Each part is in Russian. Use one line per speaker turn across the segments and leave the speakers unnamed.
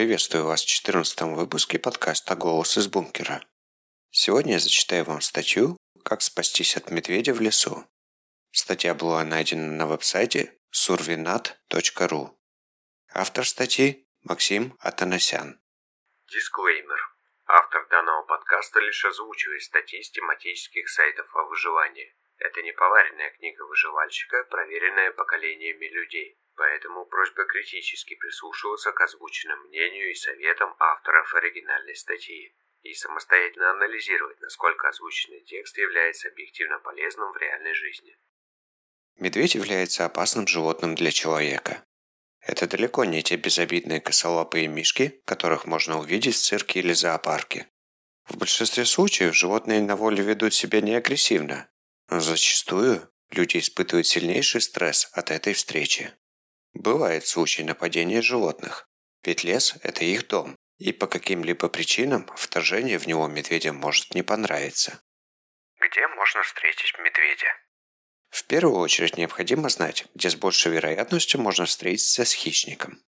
Приветствую вас в 14 выпуске подкаста «Голос из бункера». Сегодня я зачитаю вам статью «Как спастись от медведя в лесу». Статья была найдена на веб-сайте survinat.ru. Автор статьи – Максим Атанасян.
Дисклеймер. Автор данного подкаста лишь озвучивает статьи с тематических сайтов о выживании. Это не поваренная книга выживальщика, проверенная поколениями людей. Поэтому просьба критически прислушиваться к озвученным мнению и советам авторов оригинальной статьи и самостоятельно анализировать, насколько озвученный текст является объективно полезным в реальной жизни.
Медведь является опасным животным для человека. Это далеко не те безобидные косолапые мишки, которых можно увидеть в цирке или зоопарке. В большинстве случаев животные на воле ведут себя не агрессивно, но зачастую люди испытывают сильнейший стресс от этой встречи. Бывает случай нападения животных, ведь лес – это их дом, и по каким-либо причинам вторжение в него медведям может не понравиться.
Где можно встретить медведя?
В первую очередь необходимо знать, где с большей вероятностью можно встретиться с хищником.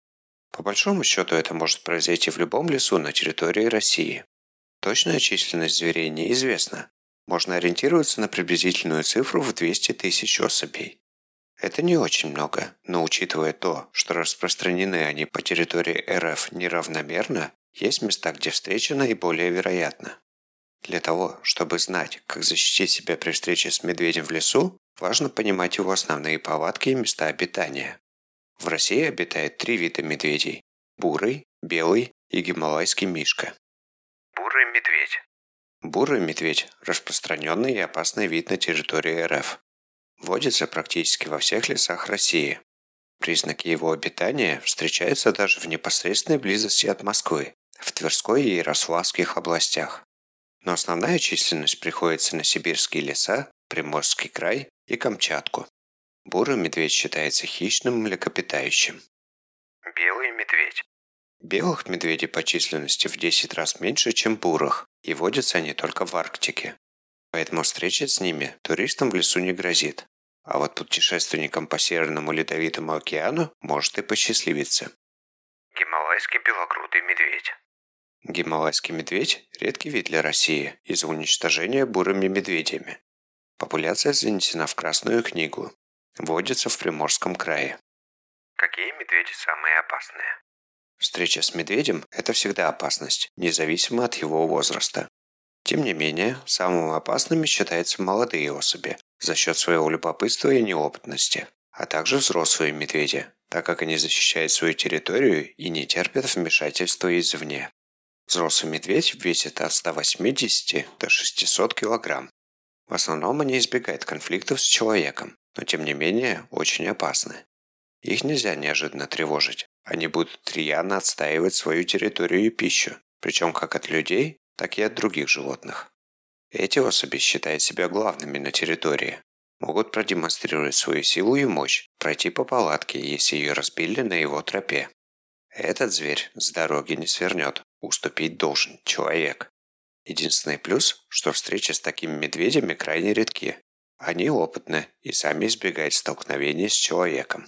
По большому счету это может произойти в любом лесу на территории России. Точная численность зверей неизвестна. Можно ориентироваться на приблизительную цифру в 200 тысяч особей. Это не очень много, но учитывая то, что распространены они по территории РФ неравномерно, есть места, где встреча наиболее вероятна. Для того, чтобы знать, как защитить себя при встрече с медведем в лесу, важно понимать его основные повадки и места обитания. В России обитает три вида медведей – бурый, белый и гималайский мишка.
Бурый медведь.
Бурый медведь – распространенный и опасный вид на территории РФ. Водится практически во всех лесах России. Признаки его обитания встречаются даже в непосредственной близости от Москвы, в Тверской и Ярославских областях. Но основная численность приходится на сибирские леса, Приморский край и Камчатку. Бурый медведь считается хищным млекопитающим.
Белый медведь.
Белых медведей по численности в 10 раз меньше, чем бурых, и водятся они только в Арктике. Поэтому встреча с ними туристам в лесу не грозит. А вот путешественникам по Северному Ледовитому океану может и посчастливиться.
Гималайский белогрудый медведь.
Гималайский медведь – редкий вид для России из-за уничтожения бурыми медведями. Популяция занесена в Красную книгу. Водится в Приморском крае.
Какие медведи самые опасные?
Встреча с медведем – это всегда опасность, независимо от его возраста. Тем не менее, самыми опасными считаются молодые особи за счет своего любопытства и неопытности, а также взрослые медведи, так как они защищают свою территорию и не терпят вмешательства извне. Взрослый медведь весит от 180 до 600 кг. В основном они избегают конфликтов с человеком, но тем не менее очень опасны. Их нельзя неожиданно тревожить. Они будут рьяно отстаивать свою территорию и пищу, причем как от людей, так и от других животных. Эти особи считают себя главными на территории, могут продемонстрировать свою силу и мощь, пройти по палатке, если ее разбили на его тропе. Этот зверь с дороги не свернет, уступить должен человек. Единственный плюс, что встречи с такими медведями крайне редки. Они опытны и сами избегают столкновений с человеком.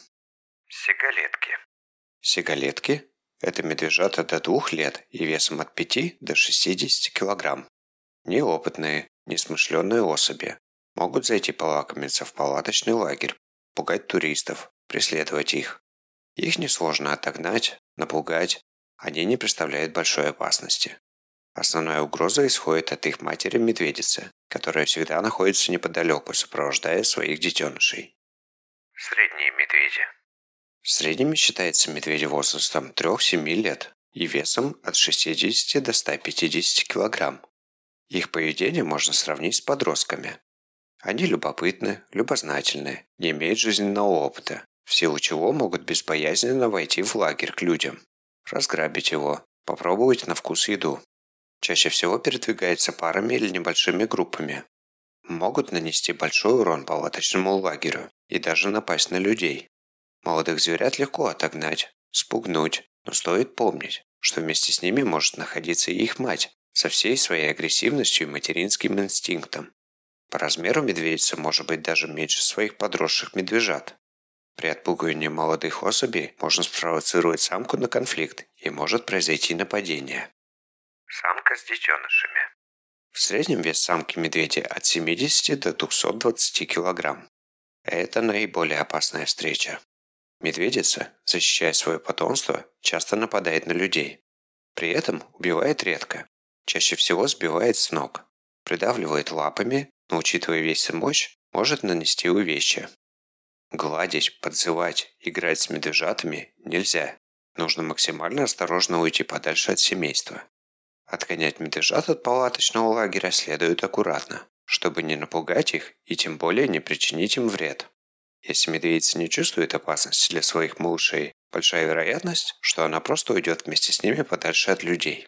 Сигалетки.
Сигалетки это медвежата до двух лет и весом от 5 до 60 килограмм. Неопытные, несмышленные особи. Могут зайти полакомиться в палаточный лагерь, пугать туристов, преследовать их. Их несложно отогнать, напугать. Они не представляют большой опасности. Основная угроза исходит от их матери-медведицы, которая всегда находится неподалеку, сопровождая своих детенышей.
Средние медведи.
Средними считается медведь возрастом 3-7 лет и весом от 60 до 150 кг. Их поведение можно сравнить с подростками. Они любопытны, любознательны, не имеют жизненного опыта, в силу чего могут безбоязненно войти в лагерь к людям, разграбить его, попробовать на вкус еду. Чаще всего передвигаются парами или небольшими группами. Могут нанести большой урон палаточному лагерю и даже напасть на людей. Молодых зверят легко отогнать, спугнуть, но стоит помнить, что вместе с ними может находиться и их мать, со всей своей агрессивностью и материнским инстинктом. По размеру медведица может быть даже меньше своих подросших медвежат. При отпугивании молодых особей можно спровоцировать самку на конфликт и может произойти нападение.
Самка с детенышами.
В среднем вес самки медведя от 70 до 220 кг. Это наиболее опасная встреча. Медведица, защищая свое потомство, часто нападает на людей. При этом убивает редко. Чаще всего сбивает с ног. Придавливает лапами, но учитывая весь и мощь, может нанести увечья. Гладить, подзывать, играть с медвежатами нельзя. Нужно максимально осторожно уйти подальше от семейства. Отгонять медвежат от палаточного лагеря следует аккуратно, чтобы не напугать их и тем более не причинить им вред. Если медведица не чувствует опасности для своих малышей, большая вероятность, что она просто уйдет вместе с ними подальше от людей.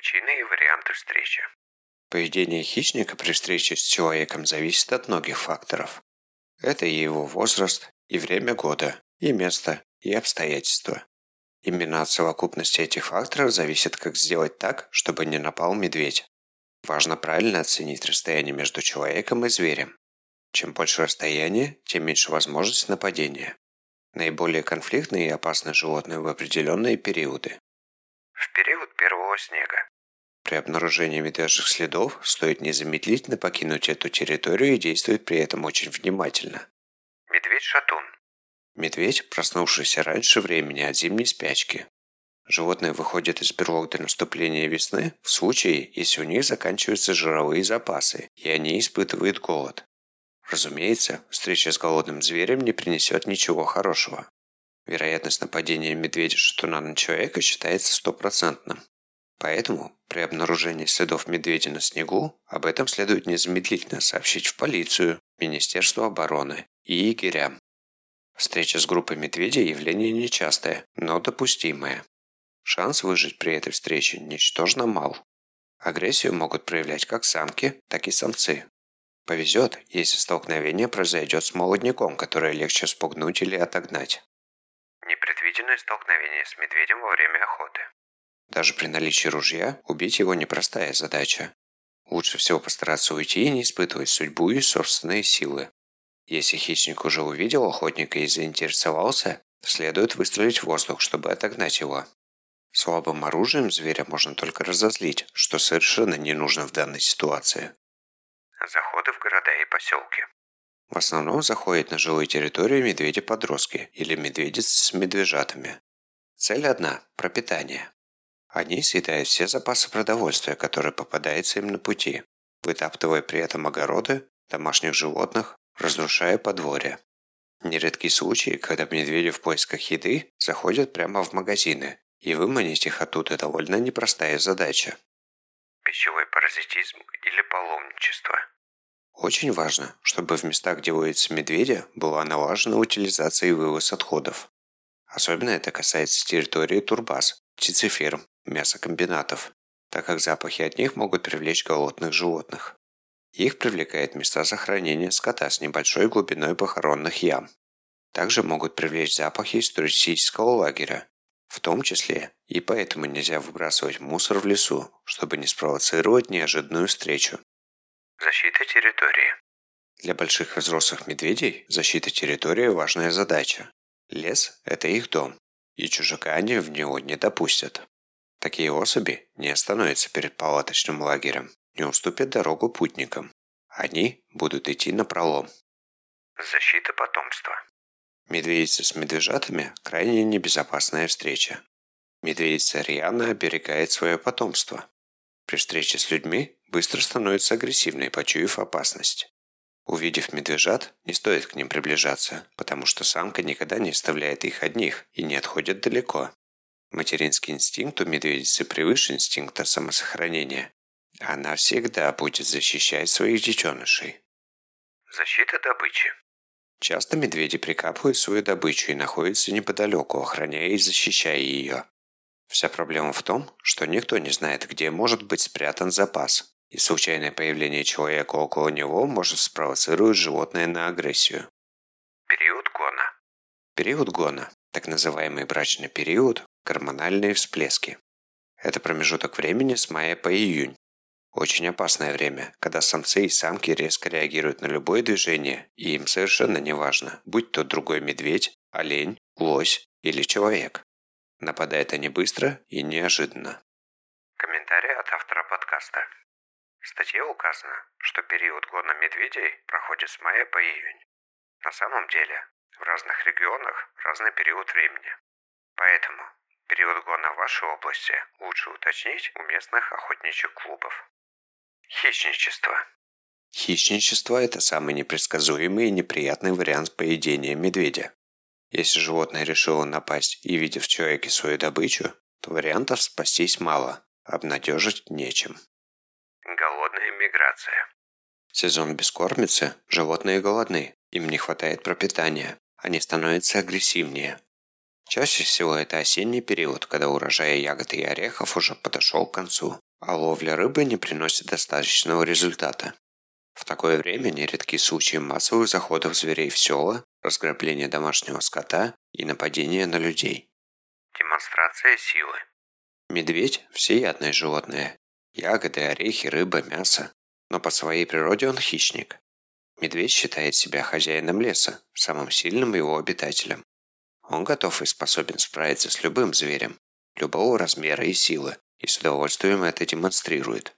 Причины и варианты встречи.
Поведение хищника при встрече с человеком зависит от многих факторов. Это и его возраст, и время года, и место, и обстоятельства. Именно от совокупности этих факторов зависит, как сделать так, чтобы не напал медведь. Важно правильно оценить расстояние между человеком и зверем. Чем больше расстояние, тем меньше возможность нападения. Наиболее конфликтные и опасные животные в определенные периоды.
В период снега.
При обнаружении медвежьих следов стоит незамедлительно покинуть эту территорию и действовать при этом очень внимательно.
Медведь-шатун.
Медведь, проснувшийся раньше времени от зимней спячки. Животные выходят из берлог до наступления весны в случае, если у них заканчиваются жировые запасы, и они испытывают голод. Разумеется, встреча с голодным зверем не принесет ничего хорошего. Вероятность нападения медведя-шатуна на человека считается стопроцентным. Поэтому при обнаружении следов медведя на снегу об этом следует незамедлительно сообщить в полицию, Министерство обороны и егерям. Встреча с группой медведей – явление нечастое, но допустимое. Шанс выжить при этой встрече ничтожно мал. Агрессию могут проявлять как самки, так и самцы. Повезет, если столкновение произойдет с молодняком, которое легче спугнуть или отогнать.
Непредвиденное столкновение с медведем во время охоты.
Даже при наличии ружья убить его непростая задача. Лучше всего постараться уйти и не испытывать судьбу и собственные силы. Если хищник уже увидел охотника и заинтересовался, следует выстрелить в воздух, чтобы отогнать его. Слабым оружием зверя можно только разозлить, что совершенно не нужно в данной ситуации.
Заходы в города и поселки.
В основном заходят на жилые территории медведи-подростки или медведицы с медвежатами. Цель одна – пропитание. Они съедают все запасы продовольствия, которые попадаются им на пути, вытаптывая при этом огороды, домашних животных, разрушая подворье. Нередки случаи, когда медведи в поисках еды заходят прямо в магазины, и выманить их оттуда довольно непростая задача.
Пищевой паразитизм или паломничество.
Очень важно, чтобы в местах, где водятся медведя, была налажена утилизация и вывоз отходов. Особенно это касается территории турбаз, птицеферм, мясокомбинатов, так как запахи от них могут привлечь голодных животных. Их привлекают места захоронения скота с небольшой глубиной похоронных ям. Также могут привлечь запахи из туристического лагеря, в том числе и поэтому нельзя выбрасывать мусор в лесу, чтобы не спровоцировать неожиданную встречу.
Защита территории.
Для больших и взрослых медведей защита территории – важная задача. Лес – это их дом, и чужака они в него не допустят. Такие особи не остановятся перед палаточным лагерем, не уступят дорогу путникам. Они будут идти на пролом.
Защита потомства.
Медведица с медвежатами – крайне небезопасная встреча. Медведица рьяно оберегает свое потомство. При встрече с людьми быстро становится агрессивной, почуяв опасность. Увидев медвежат, не стоит к ним приближаться, потому что самка никогда не оставляет их одних и не отходит далеко. Материнский инстинкт у медведицы превыше инстинкта самосохранения. Она всегда будет защищать своих детенышей.
Защита добычи.
Часто медведи прикапывают свою добычу и находятся неподалеку, охраняя и защищая ее. Вся проблема в том, что никто не знает, где может быть спрятан запас, и случайное появление человека около него может спровоцировать животное на агрессию.
Период гона.
Период гона, так называемый брачный период, гормональные всплески. Это промежуток времени с мая по июнь. Очень опасное время, когда самцы и самки резко реагируют на любое движение, и им совершенно не важно, будь то другой медведь, олень, лось или человек. Нападают они быстро и неожиданно.
Комментарий от автора подкаста. В статье указано, что период гона медведей проходит с мая по июнь. На самом деле, в разных регионах разный период времени. Поэтому период гона в вашей области лучше уточнить у местных охотничьих клубов. Хищничество.
Хищничество – это самый непредсказуемый и неприятный вариант поведения медведя. Если животное решило напасть и видит в человеке свою добычу, то вариантов спастись мало, обнадежить нечем.
Голодная миграция.
Сезон бескормицы – животные голодны, им не хватает пропитания, они становятся агрессивнее. Чаще всего это осенний период, когда урожай ягод и орехов уже подошел к концу, а ловля рыбы не приносит достаточного результата. В такое время нередки случаи массовых заходов зверей в села, разграбления домашнего скота и нападения на людей.
Демонстрация силы.
Медведь – всеядное животное. Ягоды, орехи, рыба, мясо. Но по своей природе он хищник. Медведь считает себя хозяином леса, самым сильным его обитателем. Он готов и способен справиться с любым зверем, любого размера и силы, и с удовольствием это демонстрирует.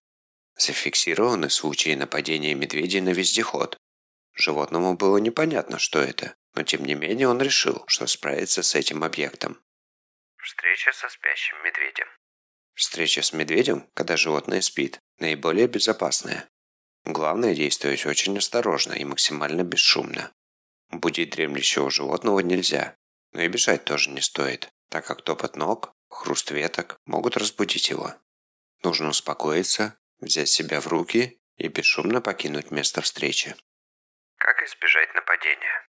Зафиксированы случаи нападения медведей на вездеход. Животному было непонятно, что это, но тем не менее он решил, что справится с этим объектом.
Встреча со спящим медведем.
Встреча с медведем, когда животное спит, наиболее безопасная. Главное действовать очень осторожно и максимально бесшумно. Будить дремлющего животного нельзя, но и бежать тоже не стоит, так как топот ног, хруст веток могут разбудить его. Нужно успокоиться, взять себя в руки и бесшумно покинуть место встречи.
Как избежать нападения?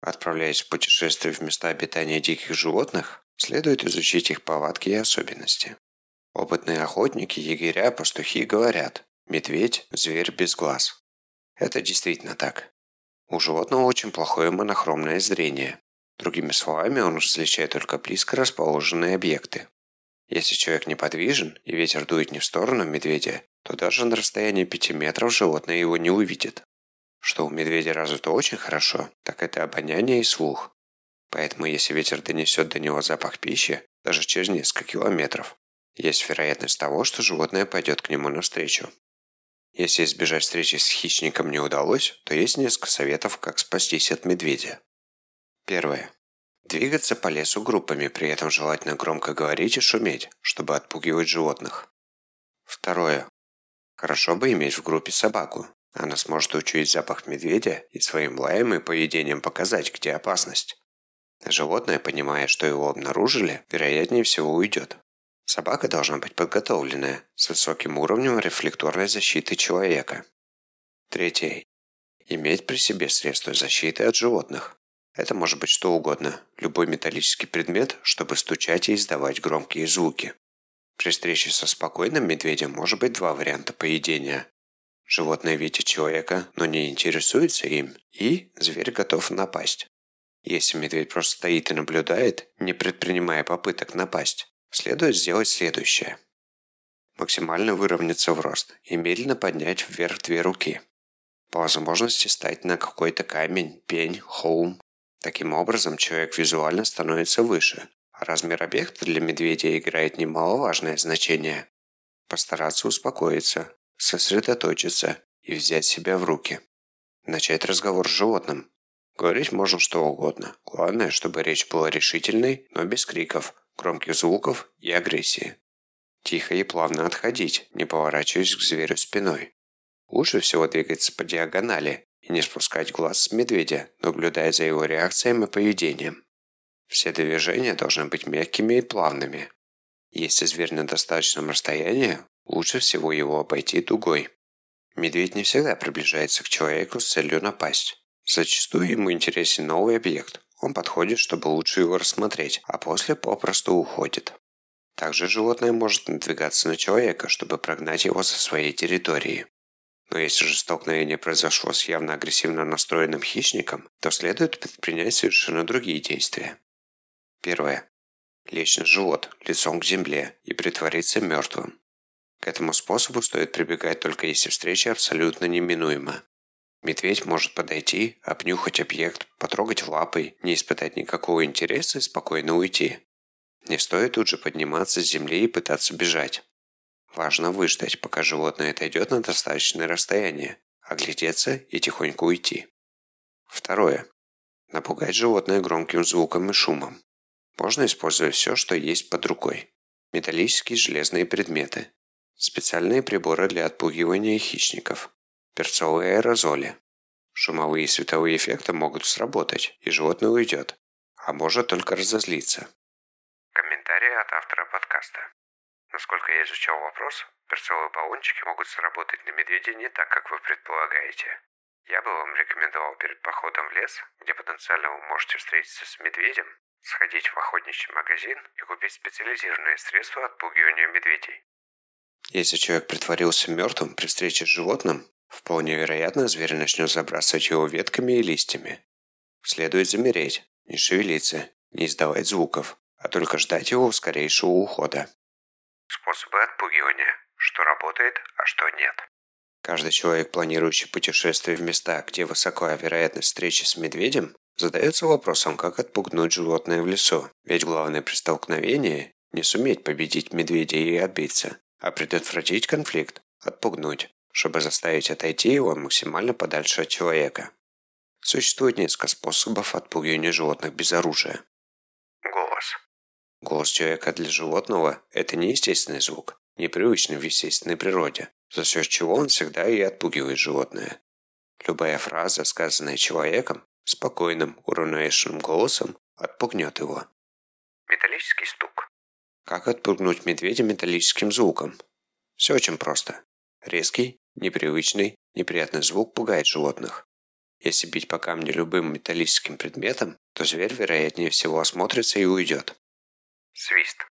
Отправляясь в путешествие в места обитания диких животных, следует изучить их повадки и особенности. Опытные охотники, егеря, пастухи говорят «медведь – зверь без глаз». Это действительно так. У животного очень плохое монохромное зрение. Другими словами, он различает только близко расположенные объекты. Если человек неподвижен и ветер дует не в сторону медведя, то даже на расстоянии 5 метров животное его не увидит. Что у медведя развито очень хорошо, так это обоняние и слух. Поэтому если ветер донесет до него запах пищи, даже через несколько километров, есть вероятность того, что животное пойдет к нему навстречу. Если избежать встречи с хищником не удалось, то есть несколько советов, как спастись от медведя. Первое. Двигаться по лесу группами, при этом желательно громко говорить и шуметь, чтобы отпугивать животных. Второе. Хорошо бы иметь в группе собаку. Она сможет учуять запах медведя и своим лаем и поведением показать, где опасность. Животное, понимая, что его обнаружили, вероятнее всего уйдет. Собака должна быть подготовленная, с высоким уровнем рефлекторной защиты человека. Третье. Иметь при себе средства защиты от животных. Это может быть что угодно, любой металлический предмет, чтобы стучать и издавать громкие звуки. При встрече со спокойным медведем может быть два варианта поведения. Животное видит человека, но не интересуется им, и зверь готов напасть. Если медведь просто стоит и наблюдает, не предпринимая попыток напасть, следует сделать следующее. Максимально выровняться в рост и медленно поднять вверх две руки. По возможности стать на какой-то камень, пень, холм. Таким образом, человек визуально становится выше, а размер объекта для медведя играет немаловажное значение. Постараться успокоиться, сосредоточиться и взять себя в руки. Начать разговор с животным. Говорить можно что угодно. Главное, чтобы речь была решительной, но без криков, громких звуков и агрессии. Тихо и плавно отходить, не поворачиваясь к зверю спиной. Лучше всего двигаться по диагонали и не спускать глаз с медведя, наблюдая за его реакцией и поведением. Все движения должны быть мягкими и плавными. Если зверь на достаточном расстоянии, лучше всего его обойти дугой. Медведь не всегда приближается к человеку с целью напасть. Зачастую ему интересен новый объект, он подходит, чтобы лучше его рассмотреть, а после попросту уходит. Также животное может надвигаться на человека, чтобы прогнать его со своей территории. Но если же столкновение произошло с явно агрессивно настроенным хищником, то следует предпринять совершенно другие действия. Первое. Лечь на живот, лицом к земле и притвориться мертвым. К этому способу стоит прибегать только если встреча абсолютно неминуема. Медведь может подойти, обнюхать объект, потрогать лапой, не испытать никакого интереса и спокойно уйти. Не стоит тут же подниматься с земли и пытаться бежать. Важно выждать, пока животное отойдет на достаточное расстояние, оглядеться и тихонько уйти. Второе. Напугать животное громким звуком и шумом. Можно использовать все, что есть под рукой. Металлические железные предметы. Специальные приборы для отпугивания хищников. Перцовые аэрозоли. Шумовые и световые эффекты могут сработать, и животное уйдет, а может только разозлиться.
Комментарий от автора подкаста. Насколько я изучал вопрос, перцовые баллончики могут сработать на медведя не так, как вы предполагаете. Я бы вам рекомендовал перед походом в лес, где потенциально вы можете встретиться с медведем, сходить в охотничий магазин и купить специализированные средства отпугивания медведей.
Если человек притворился мертвым при встрече с животным, вполне вероятно, зверь начнет забрасывать его ветками и листьями. Следует замереть, не шевелиться, не издавать звуков, а только ждать его скорейшего ухода.
Способы отпугивания. Что работает, а что нет.
Каждый человек, планирующий путешествие в места, где высокая вероятность встречи с медведем, задается вопросом, как отпугнуть животное в лесу. Ведь главное при столкновении – не суметь победить медведя и отбиться, а предотвратить конфликт, отпугнуть, чтобы заставить отойти его максимально подальше от человека. Существует несколько способов отпугивания животных без оружия.
Голос.
Голос человека для животного – это не естественный звук, непривычный в естественной природе, за счет чего он всегда и отпугивает животное. Любая фраза, сказанная человеком, спокойным, уравновешенным голосом, отпугнет его.
Металлический стук.
Как отпугнуть медведя металлическим звуком? Все очень просто. Резкий, непривычный, неприятный звук пугает животных. Если бить по камню любым металлическим предметом, то зверь, вероятнее всего, осмотрится и уйдет.
Свист.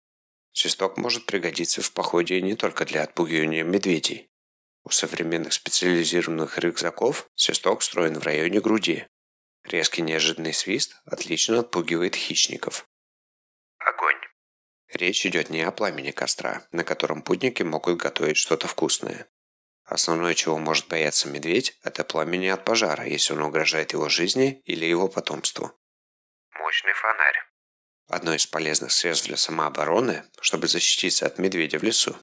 Свисток может пригодиться в походе не только для отпугивания медведей. У современных специализированных рюкзаков свисток встроен в районе груди. Резкий неожиданный свист отлично отпугивает хищников.
Огонь.
Речь идет не о пламени костра, на котором путники могут готовить что-то вкусное. Основное, чего может бояться медведь, это пламени от пожара, если он угрожает его жизни или его потомству.
Мощный фонарь.
Одно из полезных средств для самообороны, чтобы защититься от медведя в лесу.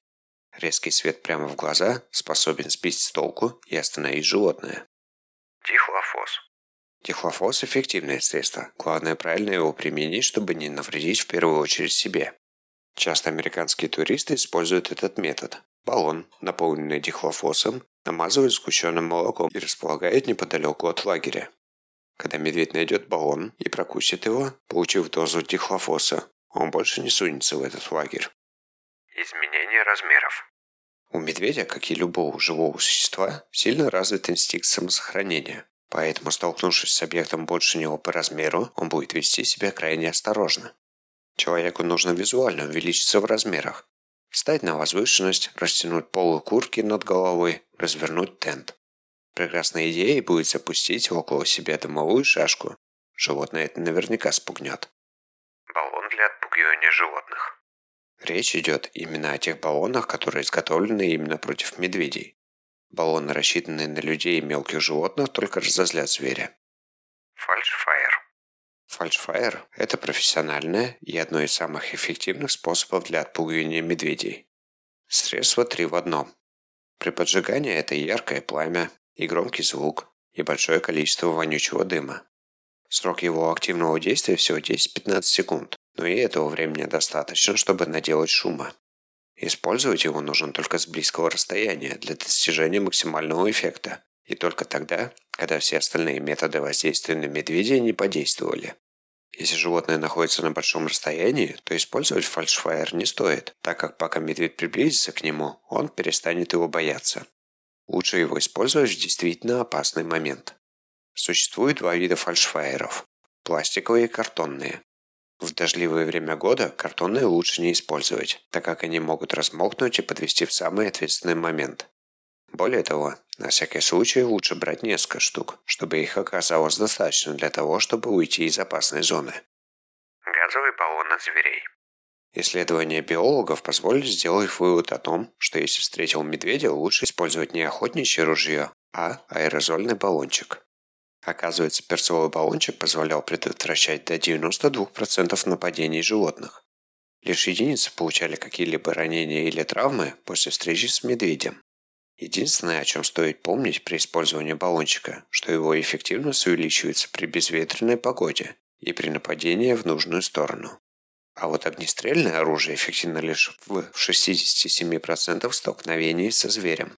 Резкий свет прямо в глаза способен сбить с толку и остановить животное.
Дихлофос.
Дихлофос – эффективное средство. Главное правильно его применить, чтобы не навредить в первую очередь себе. Часто американские туристы используют этот метод. Баллон, наполненный дихлофосом, намазывают сгущенным молоком и располагают неподалеку от лагеря. Когда медведь найдет баллон и прокусит его, получив дозу дихлофоса, он больше не сунется в этот лагерь.
Изменение размеров.
У медведя, как и любого живого существа, сильно развит инстинкт самосохранения. Поэтому, столкнувшись с объектом больше него по размеру, он будет вести себя крайне осторожно. Человеку нужно визуально увеличиться в размерах. Встать на возвышенность, растянуть полы куртки над головой, развернуть тент. Прекрасной идеей будет запустить около себя дымовую шашку. Животное это наверняка спугнет.
Баллон для отпугивания животных.
Речь идет именно о тех баллонах, которые изготовлены именно против медведей. Баллоны, рассчитанные на людей и мелких животных, только разозлят зверя.
Фальшфайр.
Фальшфайр – это профессиональное и одно из самых эффективных способов для отпугивания медведей. Средство три в одном. При поджигании это яркое пламя, и громкий звук, и большое количество вонючего дыма. Срок его активного действия всего 10-15 секунд, но и этого времени достаточно, чтобы наделать шума. Использовать его нужно только с близкого расстояния для достижения максимального эффекта, и только тогда, когда все остальные методы воздействия на медведя не подействовали. Если животное находится на большом расстоянии, то использовать фальшфайер не стоит, так как пока медведь приблизится к нему, он перестанет его бояться. Лучше его использовать в действительно опасный момент. Существует два вида фальшфайеров – пластиковые и картонные. В дождливое время года картонные лучше не использовать, так как они могут размокнуть и подвести в самый ответственный момент. Более того, на всякий случай лучше брать несколько штук, чтобы их оказалось достаточно для того, чтобы уйти из опасной зоны.
Газовый баллон от зверей.
Исследования биологов позволили сделать вывод о том, что если встретил медведя, лучше использовать не охотничье ружье, а аэрозольный баллончик. Оказывается, перцовый баллончик позволял предотвращать до 92% нападений животных. Лишь единицы получали какие-либо ранения или травмы после встречи с медведем. Единственное, о чем стоит помнить при использовании баллончика, что его эффективность увеличивается при безветренной погоде и при нападении в нужную сторону. А вот огнестрельное оружие эффективно лишь в 67% столкновений со зверем.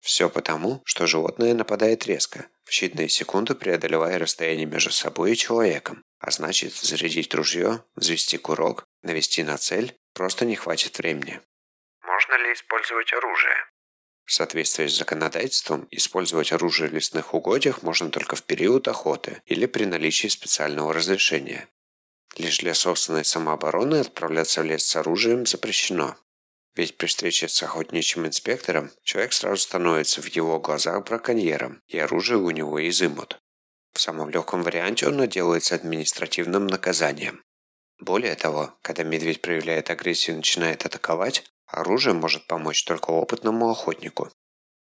Все потому, что животное нападает резко, в считанные секунды преодолевая расстояние между собой и человеком. А значит, зарядить ружье, взвести курок, навести на цель просто не хватит времени.
Можно ли использовать оружие?
В соответствии с законодательством, использовать оружие в лесных угодьях можно только в период охоты или при наличии специального разрешения. Лишь для собственной самообороны отправляться в лес с оружием запрещено. Ведь при встрече с охотничьим инспектором человек сразу становится в его глазах браконьером, и оружие у него изымут. В самом легком варианте оно делается административным наказанием. Более того, когда медведь проявляет агрессию и начинает атаковать, оружие может помочь только опытному охотнику.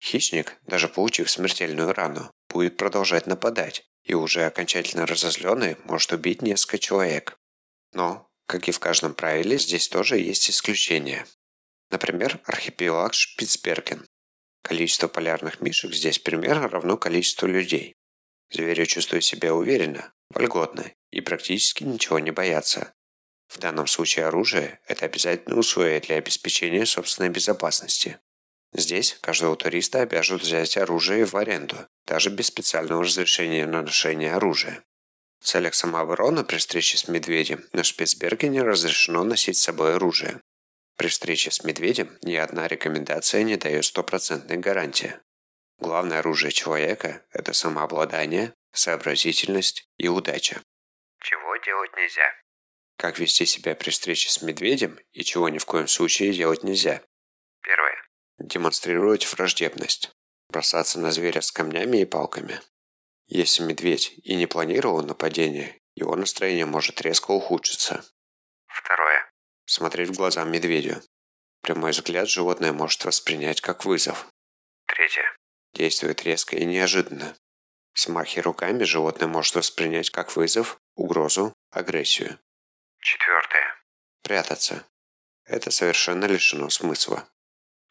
Хищник, даже получив смертельную рану, будет продолжать нападать, и уже окончательно разозленный может убить несколько человек. Но, как и в каждом правиле, здесь тоже есть исключения. Например, архипелаг Шпицберген. Количество полярных мишек здесь примерно равно количеству людей. Звери чувствуют себя уверенно, вольготно и практически ничего не боятся. В данном случае оружие – это обязательное условие для обеспечения собственной безопасности. Здесь каждого туриста обяжут взять оружие в аренду, даже без специального разрешения на ношение оружия. В целях самообороны при встрече с медведем на Шпицбергене разрешено носить с собой оружие. При встрече с медведем ни одна рекомендация не дает стопроцентной гарантии. Главное оружие человека – это самообладание, сообразительность и удача.
Чего делать нельзя?
Как вести себя при встрече с медведем и чего ни в коем случае делать нельзя.
Первое.
Демонстрировать враждебность. Бросаться на зверя с камнями и палками. Если медведь и не планировал нападение, его настроение может резко ухудшиться.
Второе.
Смотреть в глаза медведю. Прямой взгляд животное может воспринять как вызов.
Третье.
Действует резко и неожиданно. Смахи руками животное может воспринять как вызов, угрозу, агрессию.
Четвертое.
Прятаться. Это совершенно лишено смысла.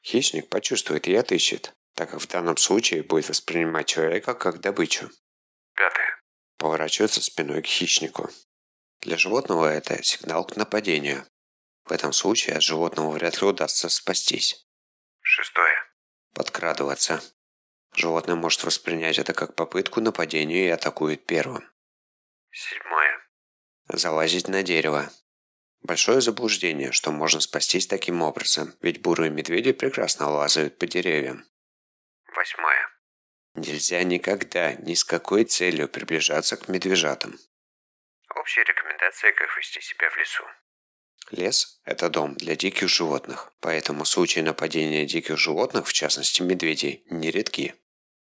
Хищник почувствует и отыщет, так как в данном случае будет воспринимать человека как добычу.
Пятое.
Поворачиваться спиной к хищнику. Для животного это сигнал к нападению. В этом случае от животного вряд ли удастся спастись.
Шестое.
Подкрадываться. Животное может воспринять это как попытку нападения и атакует первым.
Седьмое.
Залазить на дерево. Большое заблуждение, что можно спастись таким образом, ведь бурые медведи прекрасно лазают по деревьям.
Восьмое.
Нельзя никогда, ни с какой целью приближаться к медвежатам.
Общие рекомендации, как вести себя в лесу.
Лес – это дом для диких животных, поэтому случаи нападения диких животных, в частности медведей, нередки.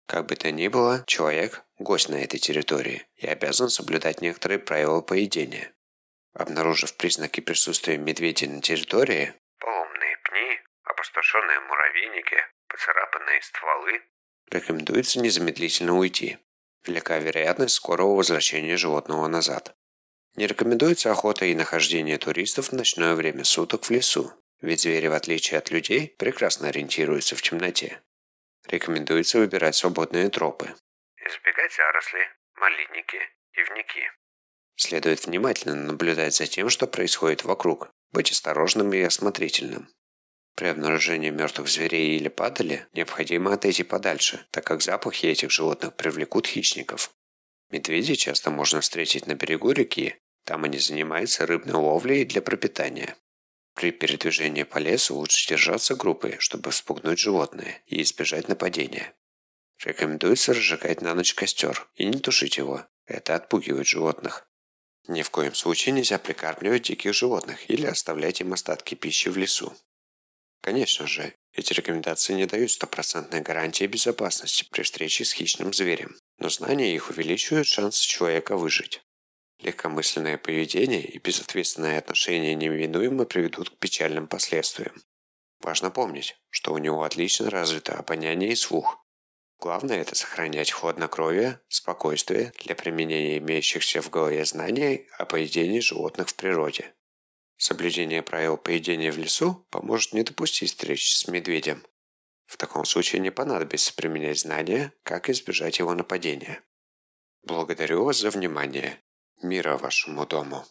Как бы то ни было, человек – гость на этой территории и обязан соблюдать некоторые правила поведения. Обнаружив признаки присутствия медведей на территории –
поломные пни, опустошенные муравейники, поцарапанные стволы –
рекомендуется незамедлительно уйти. Велика вероятность скорого возвращения животного назад. Не рекомендуется охота и нахождение туристов в ночное время суток в лесу, ведь звери, в отличие от людей, прекрасно ориентируются в темноте. Рекомендуется выбирать свободные тропы.
Избегать заросли, малинники, ивники.
Следует внимательно наблюдать за тем, что происходит вокруг, быть осторожным и осмотрительным. При обнаружении мертвых зверей или падали необходимо отойти подальше, так как запахи этих животных привлекут хищников. Медведей часто можно встретить на берегу реки там они занимаются рыбной ловлей для пропитания. При передвижении по лесу лучше держаться группой, чтобы вспугнуть животное и избежать нападения. Рекомендуется разжигать на ночь костер и не тушить его. Это отпугивает животных. Ни в коем случае нельзя прикармливать диких животных или оставлять им остатки пищи в лесу. Конечно же, эти рекомендации не дают стопроцентной гарантии безопасности при встрече с хищным зверем, но знания их увеличивают шанс человека выжить. Легкомысленное поведение и безответственное отношение неминуемо приведут к печальным последствиям. Важно помнить, что у него отлично развито обоняние и слух. Главное – это сохранять хладнокровие, спокойствие для применения имеющихся в голове знаний о поведении животных в природе. Соблюдение правил поведения в лесу поможет не допустить встречи с медведем. В таком случае не понадобится применять знания, как избежать его нападения. Благодарю вас за внимание. Мира вашему дому.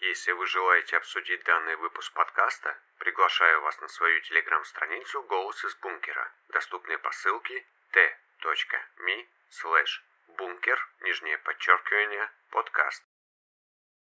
Если вы желаете обсудить данный выпуск подкаста, приглашаю вас на свою телеграм-страницу «Голос из бункера», доступные по ссылке t.me slash бункер, нижнее подчеркивание, подкаст.